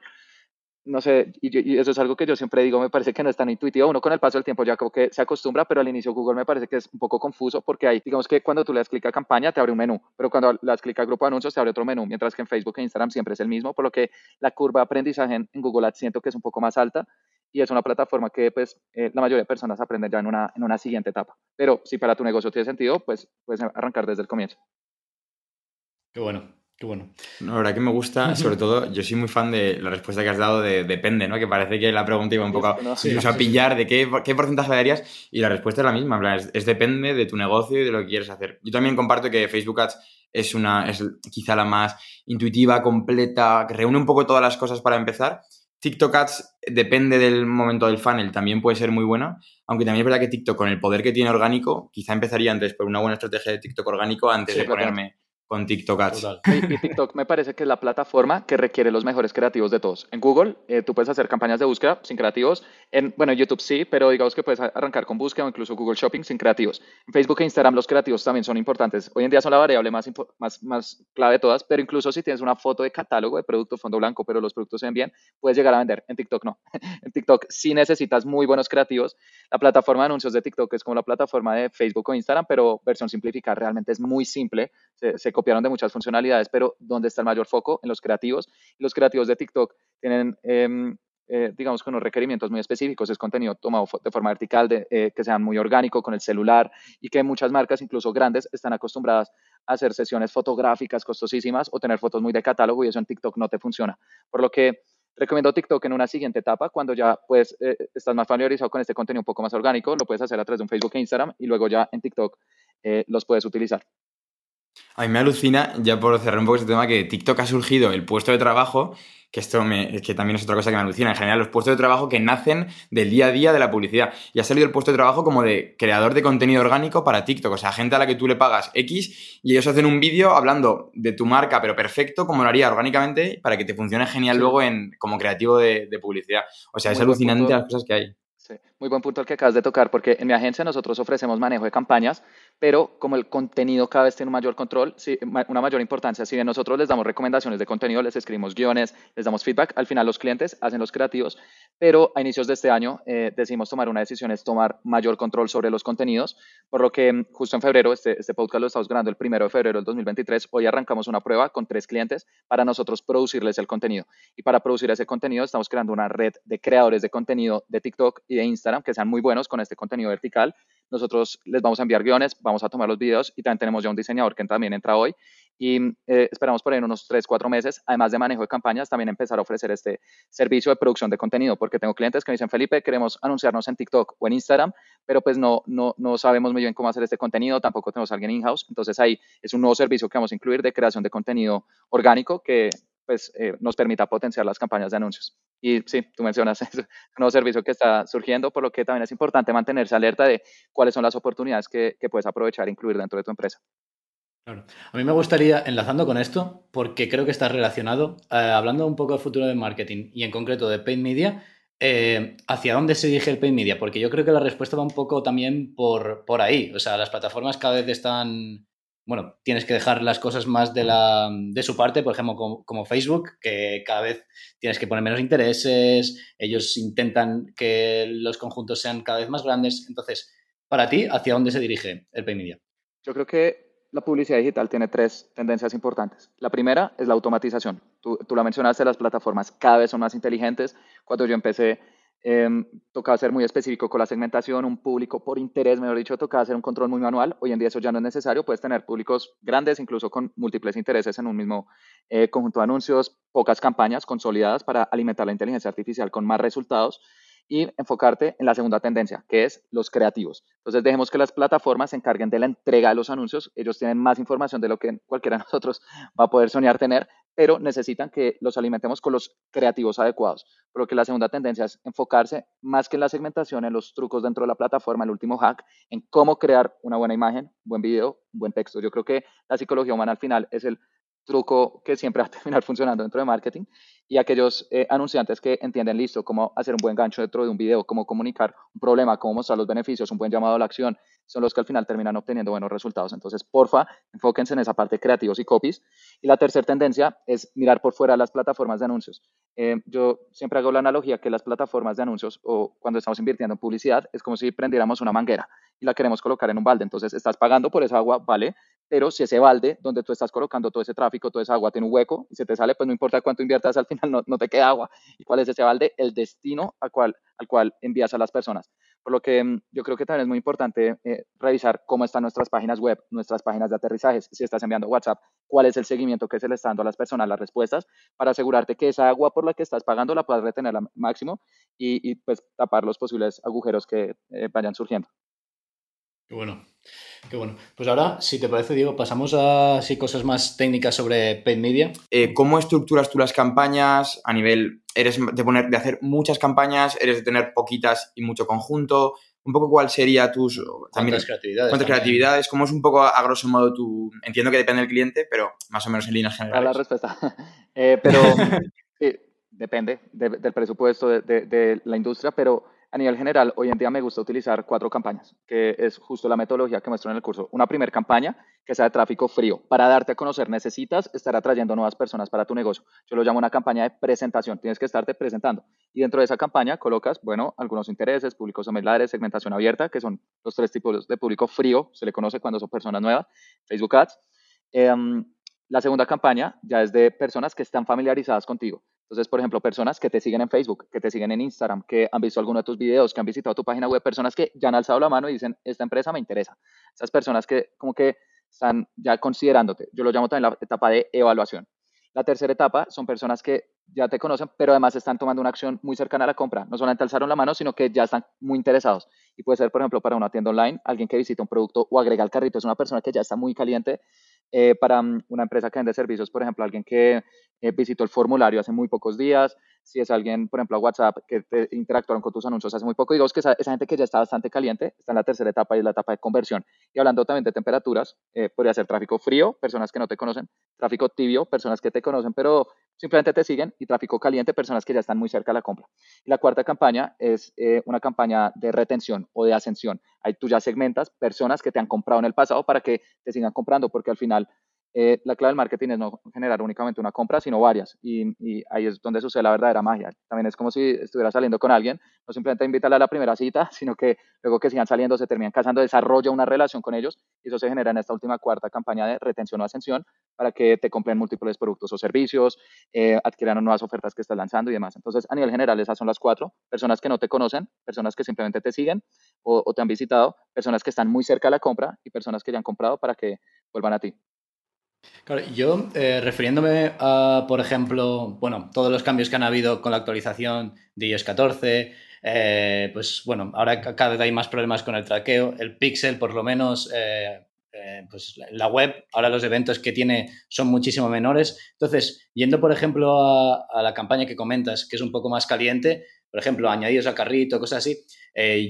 no sé, y, eso es algo que yo siempre digo, me parece que no es tan intuitivo. Uno con el paso del tiempo ya que se acostumbra, pero al inicio Google me parece que es un poco confuso porque hay, digamos que cuando tú le das clic a campaña te abre un menú, pero cuando le das clic a grupo de anuncios te abre otro menú, mientras que en Facebook e Instagram siempre es el mismo, por lo que la curva de aprendizaje en, Google Ads siento que es un poco más alta y es una plataforma que pues eh, la mayoría de personas aprenden ya en una, en una siguiente etapa. Pero si para tu negocio tiene sentido, pues puedes arrancar desde el comienzo. Qué bueno. Qué bueno. la verdad que me gusta, sobre todo, yo soy muy fan de la respuesta que has dado de depende, ¿no? Que parece que la pregunta iba un poco a, incluso a pillar de qué, qué porcentaje darías y la respuesta es la misma, es, depende de tu negocio y de lo que quieres hacer. Yo también comparto que Facebook Ads es, una, es quizá la más intuitiva, completa, que reúne un poco todas las cosas para empezar, TikTok Ads depende del momento del funnel, también puede ser muy bueno, aunque también es verdad que TikTok con el poder que tiene orgánico, quizá empezaría antes por una buena estrategia de TikTok orgánico antes de ponerme con TikTok Ads. Y, TikTok me parece que es la plataforma que requiere los mejores creativos de todos. En Google eh, tú puedes hacer campañas de búsqueda sin creativos. En, bueno, YouTube sí, pero digamos que puedes arrancar con búsqueda o incluso Google Shopping sin creativos. En Facebook e Instagram los creativos también son importantes. Hoy en día son la variable más, más, más clave de todas, pero incluso si tienes una foto de catálogo de producto fondo blanco, pero los productos se ven bien, puedes llegar a vender. En TikTok no. en TikTok sí necesitas muy buenos creativos. La plataforma de anuncios de TikTok es como la plataforma de Facebook o Instagram, pero versión simplificada. Realmente es muy simple. Se, se copiaron de muchas funcionalidades pero ¿dónde está el mayor foco? En los creativos. Los creativos de TikTok tienen, em, eh, digamos, unos requerimientos muy específicos. Es contenido tomado de forma vertical, eh, que sean muy orgánico con el celular y que muchas marcas, incluso grandes, están acostumbradas a hacer sesiones fotográficas costosísimas o tener fotos muy de catálogo y eso en TikTok no te funciona. Por lo que recomiendo TikTok en una siguiente etapa, cuando ya pues eh, estás más familiarizado con este contenido un poco más orgánico, lo puedes hacer a través de un Facebook e Instagram y luego ya en TikTok los puedes utilizar. A mí me alucina, ya por cerrar un poco este tema, que TikTok ha surgido el puesto de trabajo, que esto me, que también es otra cosa que me alucina. En general, los puestos de trabajo que nacen del día a día de la publicidad. Y ha salido el puesto de trabajo como de creador de contenido orgánico para TikTok. O sea, gente a la que tú le pagas X y ellos hacen un vídeo hablando de tu marca, pero perfecto, como lo haría orgánicamente, para que te funcione genial luego en, como creativo de, publicidad. O sea, es alucinante las cosas que hay. Sí, muy buen punto el que acabas de tocar, porque en mi agencia nosotros ofrecemos manejo de campañas, pero como el contenido cada vez tiene un mayor control, una mayor importancia, si bien nosotros les damos recomendaciones de contenido, les escribimos guiones, les damos feedback, al final los clientes hacen los creativos, pero a inicios de este año eh, decidimos tomar una decisión, es tomar mayor control sobre los contenidos, por lo que mm, justo en febrero, este, este podcast lo estamos grabando el primero de febrero del 2023, hoy arrancamos una prueba con tres clientes para nosotros producirles el contenido. Y para producir ese contenido estamos creando una red de creadores de contenido de TikTok y de Instagram que sean muy buenos con este contenido vertical. Nosotros les vamos a enviar guiones, vamos a tomar los videos y también tenemos ya un diseñador que también entra hoy y eh, esperamos por ahí en unos 3, 4 meses, además de manejo de campañas, también empezar a ofrecer este servicio de producción de contenido, porque tengo clientes que me dicen, Felipe, queremos anunciarnos en TikTok o en Instagram, pero pues no, no, no sabemos muy bien cómo hacer este contenido, tampoco tenemos a alguien in-house, entonces ahí es un nuevo servicio que vamos a incluir de creación de contenido orgánico que pues eh, nos permita potenciar las campañas de anuncios. Y sí, tú mencionas es un nuevo servicio que está surgiendo, por lo que también es importante mantenerse alerta de cuáles son las oportunidades que, que puedes aprovechar e incluir dentro de tu empresa. Claro. A mí me gustaría, enlazando con esto, porque creo que está relacionado, eh, hablando un poco del futuro del marketing y en concreto de paid media, eh, ¿hacia dónde se dirige el paid media? Porque yo creo que la respuesta va un poco también por, por ahí. O sea, las plataformas cada vez están bueno, tienes que dejar las cosas más de, la, de su parte, por ejemplo, como, Facebook, que cada vez tienes que poner menos intereses, ellos intentan que los conjuntos sean cada vez más grandes. Entonces, para ti, ¿hacia dónde se dirige el Pay Media? Yo creo que la publicidad digital tiene tres tendencias importantes. La primera es la automatización. Tú, tú la mencionaste, las plataformas cada vez son más inteligentes. Cuando yo empecé eh, tocaba ser muy específico con la segmentación, un público por interés, mejor dicho, tocaba hacer un control muy manual. Hoy en día eso ya no es necesario, puedes tener públicos grandes, incluso con múltiples intereses en un mismo eh, conjunto de anuncios, pocas campañas consolidadas para alimentar la inteligencia artificial con más resultados y enfocarte en la segunda tendencia, que es los creativos. Entonces, dejemos que las plataformas se encarguen de la entrega de los anuncios. Ellos tienen más información de lo que cualquiera de nosotros va a poder soñar tener, pero necesitan que los alimentemos con los creativos adecuados. Por lo que la segunda tendencia es enfocarse más que en la segmentación, en los trucos dentro de la plataforma, el último hack, en cómo crear una buena imagen, buen video, buen texto. Yo creo que la psicología humana al final es el truco que siempre va a terminar funcionando dentro de marketing y aquellos eh, anunciantes que entienden listo cómo hacer un buen gancho dentro de un video, cómo comunicar un problema, cómo mostrar los beneficios, un buen llamado a la acción, son los que al final terminan obteniendo buenos resultados. Entonces, porfa, enfóquense en esa parte creativos y copies. Y la tercera tendencia es mirar por fuera las plataformas de anuncios. Eh, yo siempre hago la analogía que las plataformas de anuncios o cuando estamos invirtiendo en publicidad es como si prendiéramos una manguera y la queremos colocar en un balde. Entonces, estás pagando por esa agua, vale, pero si ese balde donde tú estás colocando todo ese tráfico, toda esa agua tiene un hueco y se te sale, pues no importa cuánto inviertas, al final no, no te queda agua. ¿Y cuál es ese balde? El destino al cual, al cual envías a las personas. Por lo que mm, yo creo que también es muy importante eh, revisar cómo están nuestras páginas web, nuestras páginas de aterrizajes, si estás enviando WhatsApp, cuál es el seguimiento que se le está dando a las personas, las respuestas, para asegurarte que esa agua por la que estás pagando la puedas retener al máximo y, pues tapar los posibles agujeros que eh, vayan surgiendo. Qué bueno. Qué bueno. Pues ahora, si te parece, Diego, pasamos a cosas más técnicas sobre paid media. Eh, ¿Cómo estructuras tú las campañas a nivel, eres de, poner, de hacer muchas campañas, eres de tener poquitas y mucho conjunto? Un poco cuál sería tus... ¿Cuántas creatividades? ¿Cuántas creatividades? ¿Cómo es un poco, a grosso modo, tu... Entiendo que depende del cliente, pero más o menos en líneas generales. La respuesta. Eh, pero depende del presupuesto de la industria, pero a nivel general, hoy en día me gusta utilizar cuatro campañas, que es justo la metodología que muestro en el curso. Una primera campaña que sea de tráfico frío. Para darte a conocer necesitas estar atrayendo nuevas personas para tu negocio. Yo lo llamo una campaña de presentación. Tienes que estarte presentando. Y dentro de esa campaña colocas, bueno, algunos intereses, públicos similares, segmentación abierta, que son los tres tipos de público frío, se le conoce cuando son personas nuevas, Facebook Ads. Em, la segunda campaña ya es de personas que están familiarizadas contigo. Entonces, por ejemplo, personas que te siguen en Facebook, que te siguen en Instagram, que han visto alguno de tus videos, que han visitado tu página web, personas que ya han alzado la mano y dicen, esta empresa me interesa. Esas personas que como que están ya considerándote. Yo lo llamo también la etapa de evaluación. La tercera etapa son personas que ya te conocen, pero además están tomando una acción muy cercana a la compra. No solamente alzaron la mano, sino que ya están muy interesados. Y puede ser, por ejemplo, para una tienda online, alguien que visita un producto o agrega al carrito, es una persona que ya está muy caliente eh, para mm, una empresa que vende servicios, por ejemplo, alguien que eh, visitó el formulario hace muy pocos días, si es alguien, por ejemplo, a WhatsApp, que te interactuaron con tus anuncios hace muy poco, y que esa, gente que ya está bastante caliente, está en la tercera etapa y es la etapa de conversión. Y hablando también de temperaturas, eh, podría ser tráfico frío, personas que no te conocen, tráfico tibio, personas que te conocen, pero simplemente te siguen, y tráfico caliente, personas que ya están muy cerca de la compra. Y la cuarta campaña es una campaña de retención o de ascensión. Ahí tú ya segmentas personas que te han comprado en el pasado para que te sigan comprando, porque al final eh, la clave del marketing es no generar únicamente una compra, sino varias. Y, ahí es donde sucede la verdadera magia. También es como si estuviera saliendo con alguien, no simplemente invitarle a la primera cita, sino que luego que sigan saliendo, se terminan casando, desarrolla una relación con ellos. Y eso se genera en esta última cuarta campaña de retención o ascensión para que te compren múltiples productos o servicios, eh, adquieran nuevas ofertas que estás lanzando y demás. Entonces, a nivel general, esas son las cuatro. Personas que no te conocen, personas que simplemente te siguen o, o te han visitado, personas que están muy cerca de la compra y personas que ya han comprado para que vuelvan a ti. Claro, yo eh, refiriéndome a, por ejemplo, bueno, todos los cambios que han habido con la actualización de iOS 14, eh, pues bueno, ahora cada vez hay más problemas con el traqueo, el Pixel por lo menos, eh, pues la web, ahora los eventos que tiene son muchísimo menores. Entonces, yendo por ejemplo a, a la campaña que comentas, que es un poco más caliente, por ejemplo, añadidos a carrito, cosas así,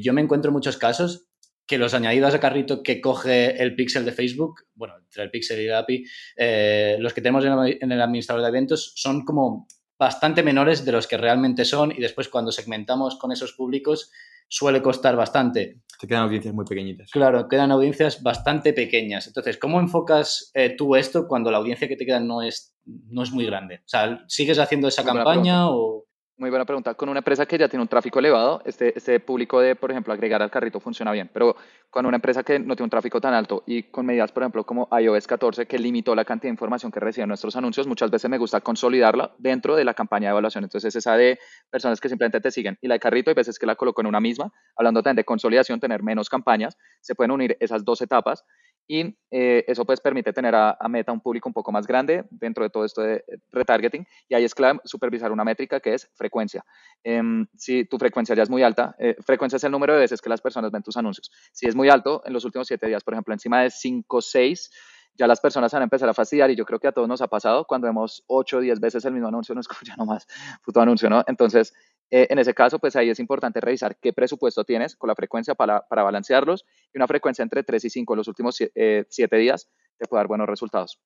yo me encuentro en muchos casos que los añadidos a carrito que coge el pixel de Facebook, bueno, entre el pixel y el API, eh, los que tenemos en el administrador de eventos son como bastante menores de los que realmente son y después cuando segmentamos con esos públicos suele costar bastante. Te quedan audiencias muy pequeñitas. Claro, quedan audiencias bastante pequeñas. Entonces, ¿cómo enfocas eh, tú esto cuando la audiencia que te queda no es, no es muy grande? O sea, ¿sigues haciendo esa campaña o...? Muy buena pregunta. Con una empresa que ya tiene un tráfico elevado, este, este público de, por ejemplo, agregar al carrito funciona bien. Pero con una empresa que no tiene un tráfico tan alto y con medidas, por ejemplo, como iOS 14, que limitó la cantidad de información que reciben nuestros anuncios, muchas veces me gusta consolidarla dentro de la campaña de evaluación. Entonces, esa de personas que simplemente te siguen y la de carrito, hay veces que la coloco en una misma. Hablando también de consolidación, tener menos campañas, se pueden unir esas dos etapas y eh, eso pues permite tener a, Meta un público un poco más grande dentro de todo esto de retargeting y ahí es clave supervisar una métrica que es frecuencia. Em, si tu frecuencia ya es muy alta, eh, frecuencia es el número de veces que las personas ven tus anuncios. Si es muy alto, en los últimos siete días, por ejemplo, encima de 5 o 6, ya las personas van a empezar a fastidiar y yo creo que a todos nos ha pasado cuando vemos 8 o 10 veces el mismo anuncio, no es como ya nomás puto anuncio, ¿no? Entonces, eh, en ese caso, pues ahí es importante revisar qué presupuesto tienes con la frecuencia para, para balancearlos y una frecuencia entre 3 y 5 en los últimos 7 eh, días te puede dar buenos resultados.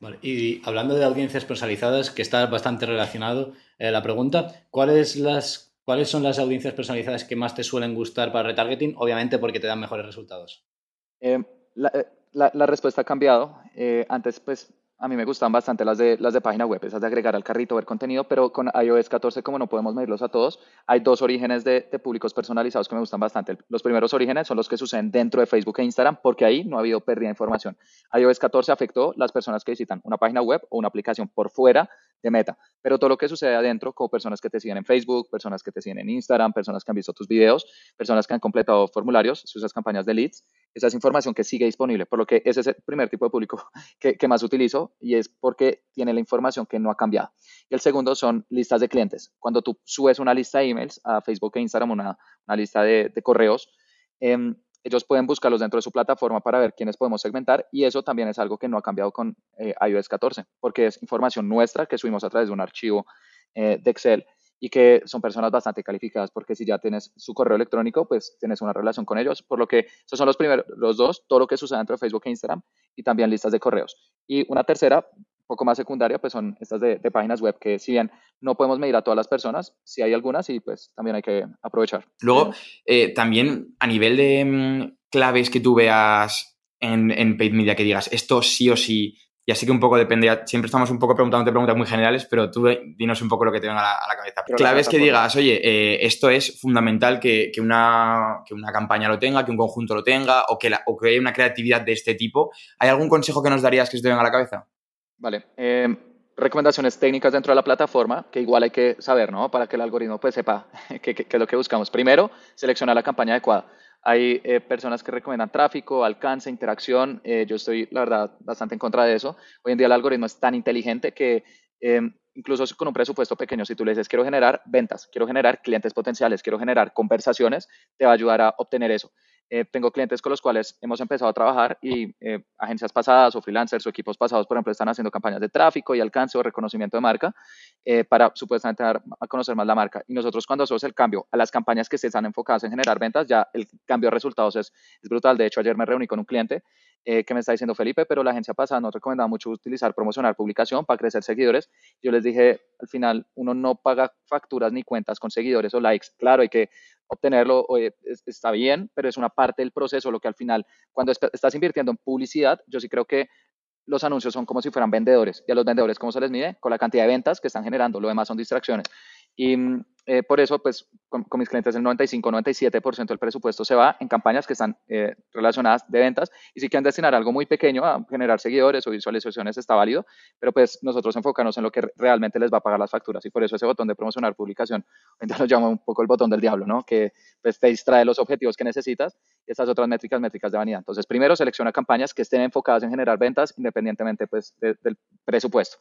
Vale, y hablando de audiencias personalizadas, que está bastante relacionado, eh, la pregunta, ¿cuáles, las, ¿cuáles son las audiencias personalizadas que más te suelen gustar para retargeting? Obviamente porque te dan mejores resultados. la, la, la, respuesta ha cambiado. antes, pues a mí me gustan bastante las de, las de página web, esas de agregar al carrito, ver contenido, pero con iOS 14, como no podemos medirlos a todos, hay dos orígenes de, públicos personalizados que me gustan bastante. Los primeros orígenes son los que suceden dentro de Facebook e Instagram, porque ahí no ha habido pérdida de información. iOS 14 afectó las personas que visitan una página web o una aplicación por fuera de Meta, pero todo lo que sucede adentro, como personas que te siguen en Facebook, personas que te siguen en Instagram, personas que han visto tus videos, personas que han completado formularios, si usas campañas de leads, esa es información que sigue disponible, por lo que ese es el primer tipo de público que, que más utilizo y es porque tiene la información que no ha cambiado. Y el segundo son listas de clientes. Cuando tú subes una lista de emails a Facebook e Instagram, una, una lista de, correos, em, ellos pueden buscarlos dentro de su plataforma para ver quiénes podemos segmentar y eso también es algo que no ha cambiado con eh, iOS 14, porque es información nuestra que subimos a través de un archivo eh, de Excel y que son personas bastante calificadas porque si ya tienes su correo electrónico, pues tienes una relación con ellos, por lo que esos son los primeros, los dos, todo lo que sucede dentro de Facebook e Instagram y también listas de correos. Y una tercera, poco más secundaria, pues son estas de, páginas web que si bien no podemos medir a todas las personas, si hay algunas y pues también hay que aprovechar. Luego, eh, también a nivel de mm, claves que tú veas en, en paid media que digas, esto sí o sí y así que un poco depende, siempre estamos un poco preguntándote preguntas muy generales, pero tú dinos un poco lo que te venga a la, cabeza. Clave es que digas, oye, eh, esto es fundamental que, una, una, campaña lo tenga, que un conjunto lo tenga, o que, o que haya una creatividad de este tipo. ¿Hay algún consejo que nos darías que se te venga a la cabeza? Vale. Eh, recomendaciones técnicas dentro de la plataforma, que igual hay que saber, ¿no? Para que el algoritmo pues sepa qué, es lo que buscamos. Primero, seleccionar la campaña adecuada. Hay eh, personas que recomiendan tráfico, alcance, interacción. Eh, yo estoy, la verdad, bastante en contra de eso. Hoy en día el algoritmo es tan inteligente que em, incluso con un presupuesto pequeño, si tú le dices quiero generar ventas, quiero generar clientes potenciales, quiero generar conversaciones, te va a ayudar a obtener eso. Eh, tengo clientes con los cuales hemos empezado a trabajar y eh, agencias pasadas o freelancers o equipos pasados, por ejemplo, están haciendo campañas de tráfico y alcance o reconocimiento de marca eh, para supuestamente dar a conocer más la marca. Y nosotros cuando hacemos el cambio a las campañas que se están enfocadas en generar ventas, ya el cambio de resultados es, es brutal. De hecho, ayer me reuní con un cliente que me está diciendo Felipe, pero la agencia pasada nos recomendaba mucho utilizar promocionar publicación para crecer seguidores. Yo les dije, al final, uno no paga facturas ni cuentas con seguidores o likes. Claro, hay que obtenerlo está bien, pero es una parte del proceso, lo que al final, cuando estás invirtiendo en publicidad, yo sí creo que los anuncios son como si fueran vendedores. Y a los vendedores, ¿cómo se les mide? Con la cantidad de ventas que están generando. Lo demás son distracciones. Y mm, eh, por eso, pues, con, mis clientes el 95-97% del presupuesto se va en campañas que están eh, relacionadas de ventas. Y si quieren destinar algo muy pequeño a generar seguidores o visualizaciones, está válido. Pero pues nosotros enfocarnos en lo que realmente les va a pagar las facturas. Y por eso ese botón de promocionar publicación, entonces lo llamo un poco el botón del diablo, ¿no? Que pues, te distrae los objetivos que necesitas y estas otras métricas, métricas de vanidad. Entonces, primero selecciona campañas que estén enfocadas en generar ventas independientemente pues, del presupuesto.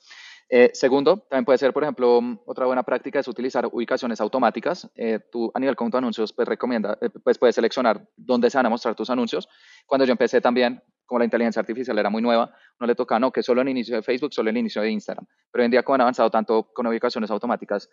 Eh, segundo, también puede ser, por ejemplo, otra buena práctica es utilizar ubicaciones automáticas. Eh, tú a nivel con tus anuncios, pues recomienda, eh, pues puedes seleccionar dónde se van a mostrar tus anuncios. Cuando yo empecé también, como la inteligencia artificial era muy nueva, no le toca, no, que solo en inicio de Facebook, solo en inicio de Instagram. Pero hoy en día, como han avanzado tanto con ubicaciones automáticas,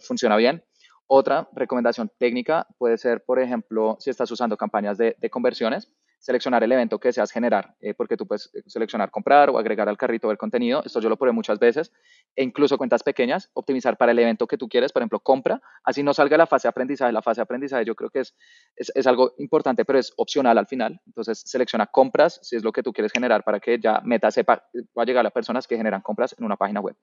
funciona bien. Otra recomendación técnica puede ser, por ejemplo, si estás usando campañas de, de conversiones, seleccionar el evento que deseas generar, eh, porque tú puedes eh, seleccionar comprar o agregar al carrito del contenido. Esto yo lo probé muchas veces. E incluso cuentas pequeñas, optimizar para el evento que tú quieres, por ejemplo, compra, así no salga la fase aprendizaje. La fase aprendizaje yo creo que es, es, es algo importante, pero es opcional al final. Entonces, selecciona compras si es lo que tú quieres generar para que ya Meta sepa, va a llegar a personas que generan compras en una página web.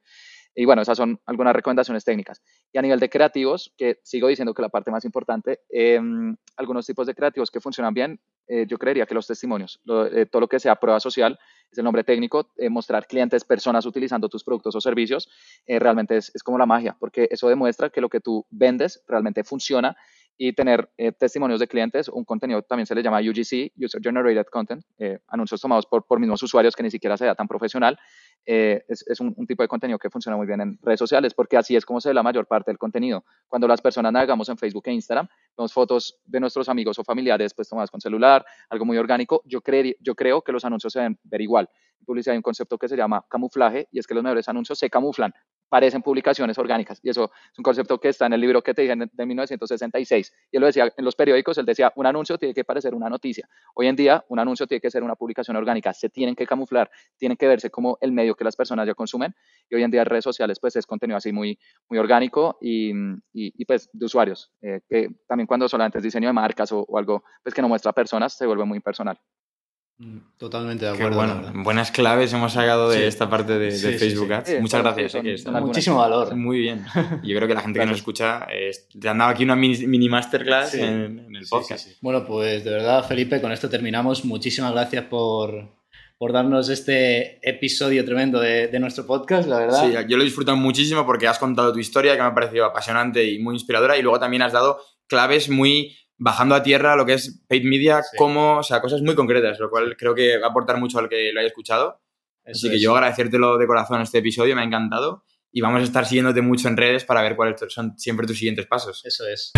Y bueno, esas son algunas recomendaciones técnicas. Y a nivel de creativos, que sigo diciendo que la parte más importante, em, algunos tipos de creativos que funcionan bien, eh, yo creería que los testimonios, eh, todo lo que sea prueba social, es el nombre técnico, eh, mostrar clientes, personas utilizando tus productos o servicios, realmente es, como la magia, porque eso demuestra que lo que tú vendes realmente funciona y tener testimonios de clientes, un contenido también se le llama UGC, User Generated Content, anuncios tomados por, por mismos usuarios que ni siquiera sea tan profesional, eh, es, un, tipo de contenido que funciona muy bien en redes sociales porque así es como se ve la mayor parte del contenido. Cuando las personas navegamos en Facebook e Instagram, vemos fotos de nuestros amigos o familiares pues tomadas con celular, algo muy orgánico, yo, yo creo que los anuncios se deben ver igual. En publicidad hay un concepto que se llama camuflaje y es que los mejores anuncios se camuflan parecen publicaciones orgánicas. Y eso es un concepto que está en el libro que te dije de 1966. Y él lo decía en los periódicos, él decía, un anuncio tiene que parecer una noticia. Hoy en día, un anuncio tiene que ser una publicación orgánica. Se tienen que camuflar, tienen que verse como el medio que las personas ya consumen. Y hoy en día, redes sociales, pues es contenido así muy, muy orgánico y, y, pues de usuarios. Eh, que también cuando solamente es diseño de marcas o, o algo pues que no muestra personas, se vuelve muy personal. Mm, totalmente de acuerdo. Bueno, buenas claves hemos sacado de esta parte de, Facebook Ads. Muchas gracias. Eh, muchísimo valor. Muy bien. Yo creo que la gente que nos escucha te han dado aquí una mini, masterclass en, el podcast. Bueno, pues de verdad, Felipe, con esto terminamos. Muchísimas gracias por, por darnos este episodio tremendo de, de, nuestro podcast, la verdad. Sí, yo lo he disfrutado muchísimo porque has contado tu historia, que me ha parecido apasionante y muy inspiradora, y luego también has dado claves muy bajando a tierra lo que es paid media, como, o sea, cosas muy concretas, lo cual creo que va a aportar mucho al que lo haya escuchado. Así que yo agradecértelo de corazón este episodio, me ha encantado. Y vamos a estar siguiéndote mucho en redes para ver cuáles son siempre tus siguientes pasos. Eso es.